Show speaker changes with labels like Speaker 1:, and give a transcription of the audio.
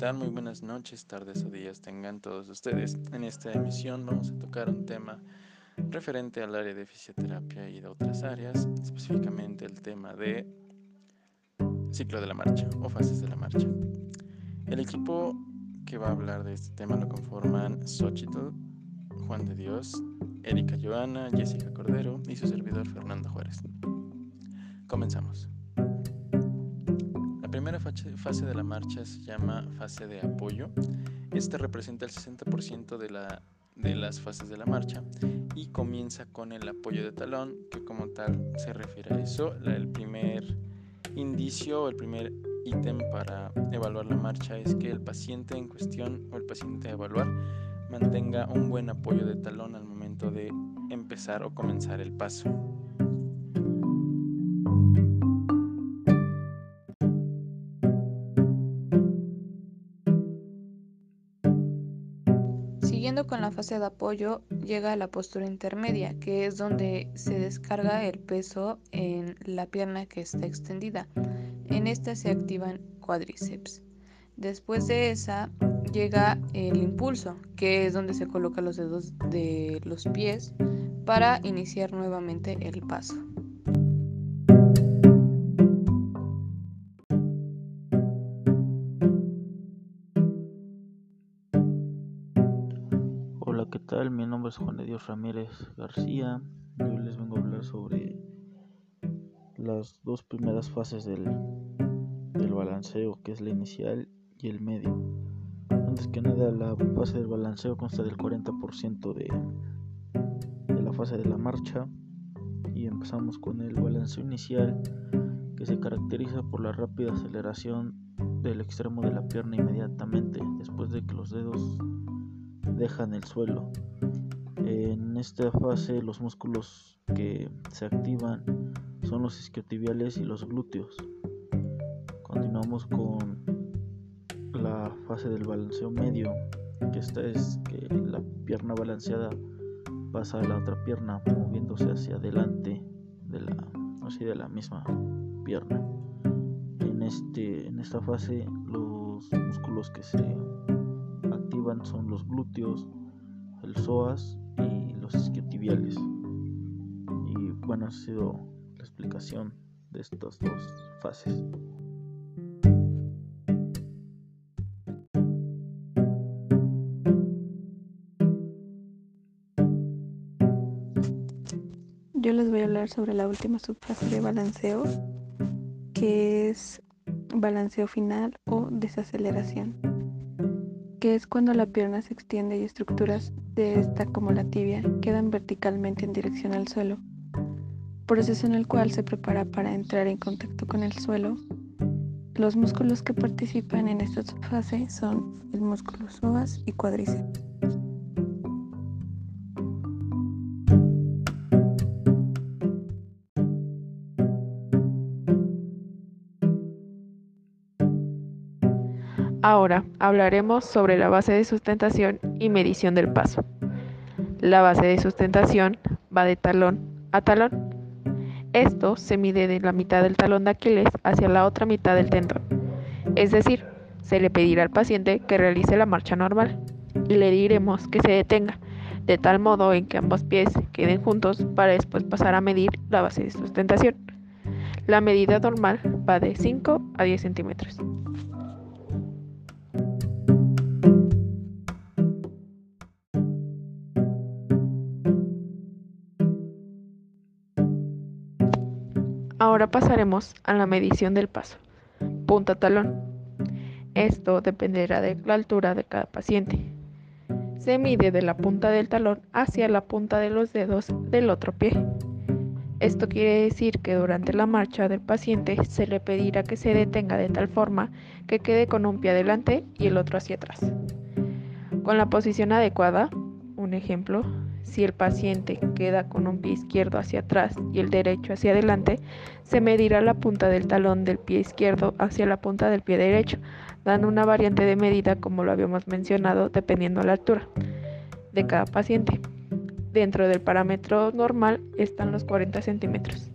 Speaker 1: tal? Muy buenas noches, tardes o días tengan todos ustedes. En esta emisión vamos a tocar un tema referente al área de fisioterapia y de otras áreas, específicamente el tema de ciclo de la marcha o fases de la marcha. El equipo que va a hablar de este tema lo conforman Xochitl, Juan de Dios, Erika Joana, Jessica Cordero y su servidor Fernando Juárez. Comenzamos primera fase de la marcha se llama fase de apoyo. Esta representa el 60% de, la, de las fases de la marcha y comienza con el apoyo de talón, que como tal se refiere a eso. el primer indicio o el primer ítem para evaluar la marcha es que el paciente en cuestión o el paciente a evaluar mantenga un buen apoyo de talón al momento de empezar o comenzar el paso.
Speaker 2: Con la fase de apoyo llega a la postura intermedia, que es donde se descarga el peso en la pierna que está extendida. En esta se activan cuádriceps. Después de esa llega el impulso, que es donde se colocan los dedos de los pies para iniciar nuevamente el paso.
Speaker 3: Mi nombre es Juan de Ramírez García. Yo les vengo a hablar sobre las dos primeras fases del, del balanceo, que es la inicial y el medio. Antes que nada, la fase del balanceo consta del 40% de, de la fase de la marcha y empezamos con el balanceo inicial que se caracteriza por la rápida aceleración del extremo de la pierna inmediatamente después de que los dedos dejan el suelo. En esta fase los músculos que se activan son los isquiotibiales y los glúteos. Continuamos con la fase del balanceo medio, que esta es que la pierna balanceada pasa a la otra pierna moviéndose hacia adelante de la, de la misma pierna. En, este, en esta fase los músculos que se son los glúteos, el psoas y los isquiotibiales. Y bueno, ha sido la explicación de estas dos fases.
Speaker 2: Yo les voy a hablar sobre la última subfase de balanceo, que es balanceo final o desaceleración que es cuando la pierna se extiende y estructuras de esta como la tibia quedan verticalmente en dirección al suelo, proceso en el cual se prepara para entrar en contacto con el suelo. Los músculos que participan en esta fase son el músculo psoas y cuádriceps. Ahora hablaremos sobre la base de sustentación y medición del paso. La base de sustentación va de talón a talón. Esto se mide de la mitad del talón de Aquiles hacia la otra mitad del tendón. Es decir, se le pedirá al paciente que realice la marcha normal y le diremos que se detenga, de tal modo en que ambos pies queden juntos para después pasar a medir la base de sustentación. La medida normal va de 5 a 10 centímetros. Ahora pasaremos a la medición del paso. Punta talón. Esto dependerá de la altura de cada paciente. Se mide de la punta del talón hacia la punta de los dedos del otro pie. Esto quiere decir que durante la marcha del paciente se le pedirá que se detenga de tal forma que quede con un pie adelante y el otro hacia atrás. Con la posición adecuada, un ejemplo, si el paciente queda con un pie izquierdo hacia atrás y el derecho hacia adelante, se medirá la punta del talón del pie izquierdo hacia la punta del pie derecho, dando una variante de medida como lo habíamos mencionado dependiendo la altura de cada paciente. Dentro del parámetro normal están los 40 centímetros.